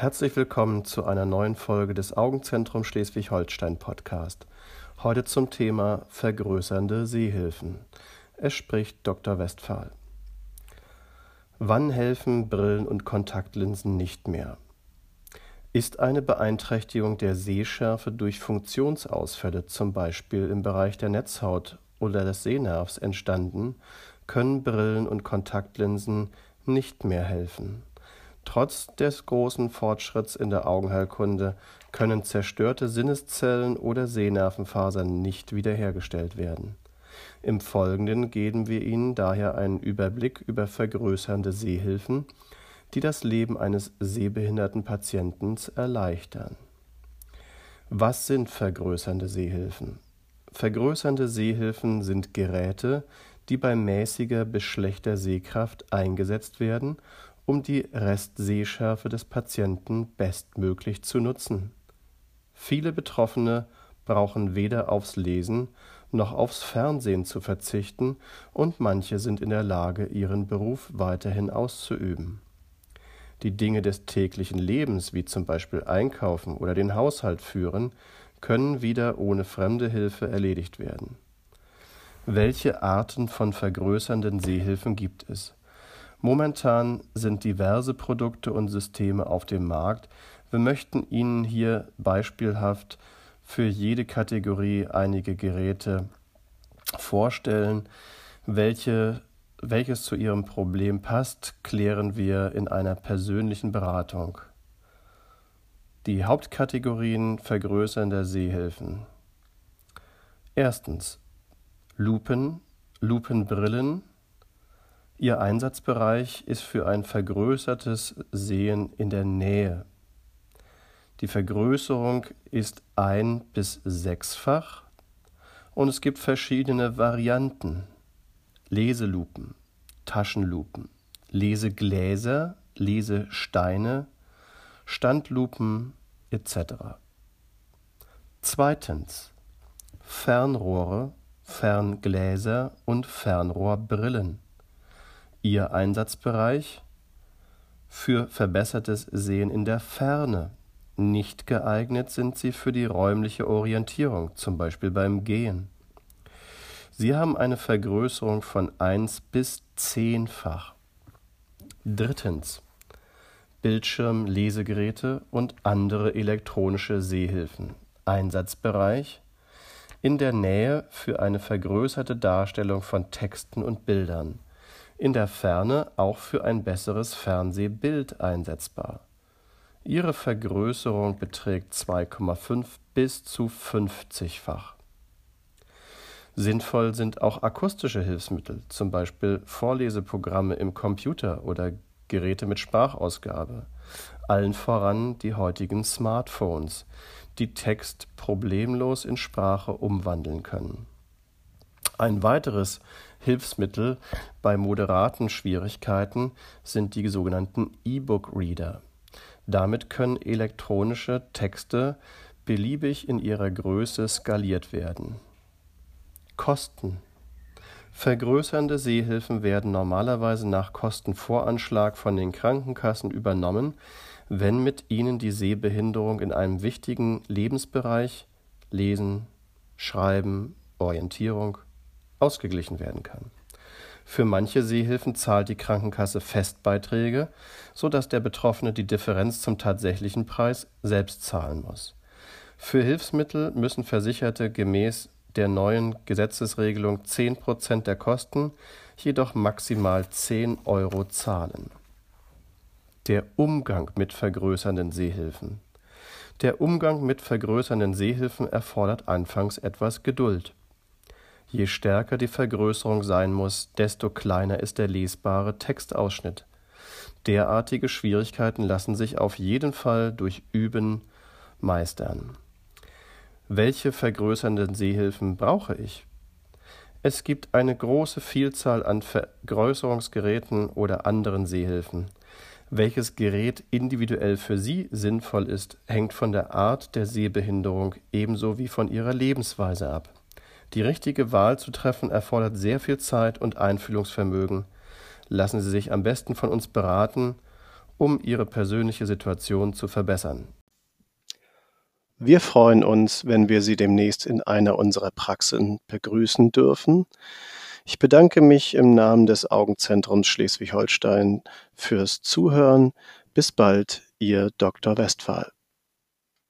Herzlich willkommen zu einer neuen Folge des Augenzentrum Schleswig-Holstein Podcast. Heute zum Thema vergrößernde Sehhilfen. Es spricht Dr. Westphal. Wann helfen Brillen und Kontaktlinsen nicht mehr? Ist eine Beeinträchtigung der Sehschärfe durch Funktionsausfälle, zum Beispiel im Bereich der Netzhaut oder des Sehnervs, entstanden, können Brillen und Kontaktlinsen nicht mehr helfen. Trotz des großen Fortschritts in der Augenheilkunde können zerstörte Sinneszellen oder Sehnervenfasern nicht wiederhergestellt werden. Im Folgenden geben wir Ihnen daher einen Überblick über vergrößernde Sehhilfen, die das Leben eines sehbehinderten Patienten erleichtern. Was sind vergrößernde Sehhilfen? Vergrößernde Sehhilfen sind Geräte, die bei mäßiger bis schlechter Sehkraft eingesetzt werden um die Restsehschärfe des Patienten bestmöglich zu nutzen. Viele Betroffene brauchen weder aufs Lesen noch aufs Fernsehen zu verzichten und manche sind in der Lage, ihren Beruf weiterhin auszuüben. Die Dinge des täglichen Lebens, wie zum Beispiel Einkaufen oder den Haushalt führen, können wieder ohne fremde Hilfe erledigt werden. Welche Arten von vergrößernden Sehhilfen gibt es? Momentan sind diverse Produkte und Systeme auf dem Markt. Wir möchten Ihnen hier beispielhaft für jede Kategorie einige Geräte vorstellen. Welche, welches zu Ihrem Problem passt, klären wir in einer persönlichen Beratung. Die Hauptkategorien vergrößernder Sehhilfen. Erstens Lupen, Lupenbrillen, Ihr Einsatzbereich ist für ein vergrößertes Sehen in der Nähe. Die Vergrößerung ist ein- bis sechsfach und es gibt verschiedene Varianten. Leselupen, Taschenlupen, Lesegläser, Lesesteine, Standlupen etc. Zweitens Fernrohre, Ferngläser und Fernrohrbrillen. Ihr Einsatzbereich für verbessertes Sehen in der Ferne. Nicht geeignet sind sie für die räumliche Orientierung, zum Beispiel beim Gehen. Sie haben eine Vergrößerung von 1 bis 10-fach. Drittens. Bildschirmlesegeräte und andere elektronische Sehhilfen. Einsatzbereich in der Nähe für eine vergrößerte Darstellung von Texten und Bildern in der Ferne auch für ein besseres Fernsehbild einsetzbar. Ihre Vergrößerung beträgt 2,5 bis zu 50-fach. Sinnvoll sind auch akustische Hilfsmittel, zum Beispiel Vorleseprogramme im Computer oder Geräte mit Sprachausgabe. Allen voran die heutigen Smartphones, die Text problemlos in Sprache umwandeln können. Ein weiteres Hilfsmittel bei moderaten Schwierigkeiten sind die sogenannten E-Book-Reader. Damit können elektronische Texte beliebig in ihrer Größe skaliert werden. Kosten Vergrößernde Sehhilfen werden normalerweise nach Kostenvoranschlag von den Krankenkassen übernommen, wenn mit ihnen die Sehbehinderung in einem wichtigen Lebensbereich Lesen, Schreiben, Orientierung ausgeglichen werden kann. Für manche Sehhilfen zahlt die Krankenkasse Festbeiträge, sodass der Betroffene die Differenz zum tatsächlichen Preis selbst zahlen muss. Für Hilfsmittel müssen Versicherte gemäß der neuen Gesetzesregelung 10 Prozent der Kosten, jedoch maximal 10 Euro zahlen. Der Umgang mit vergrößernden Sehhilfen. Der Umgang mit vergrößernden Sehhilfen erfordert anfangs etwas Geduld. Je stärker die Vergrößerung sein muss, desto kleiner ist der lesbare Textausschnitt. Derartige Schwierigkeiten lassen sich auf jeden Fall durch Üben meistern. Welche vergrößernden Sehhilfen brauche ich? Es gibt eine große Vielzahl an Vergrößerungsgeräten oder anderen Sehhilfen. Welches Gerät individuell für Sie sinnvoll ist, hängt von der Art der Sehbehinderung ebenso wie von Ihrer Lebensweise ab. Die richtige Wahl zu treffen erfordert sehr viel Zeit und Einfühlungsvermögen. Lassen Sie sich am besten von uns beraten um ihre persönliche Situation zu verbessern. Wir freuen uns, wenn wir Sie demnächst in einer unserer Praxen begrüßen dürfen. Ich bedanke mich im Namen des Augenzentrums Schleswig-Holstein fürs Zuhören. Bis bald, Ihr Dr. Westphal.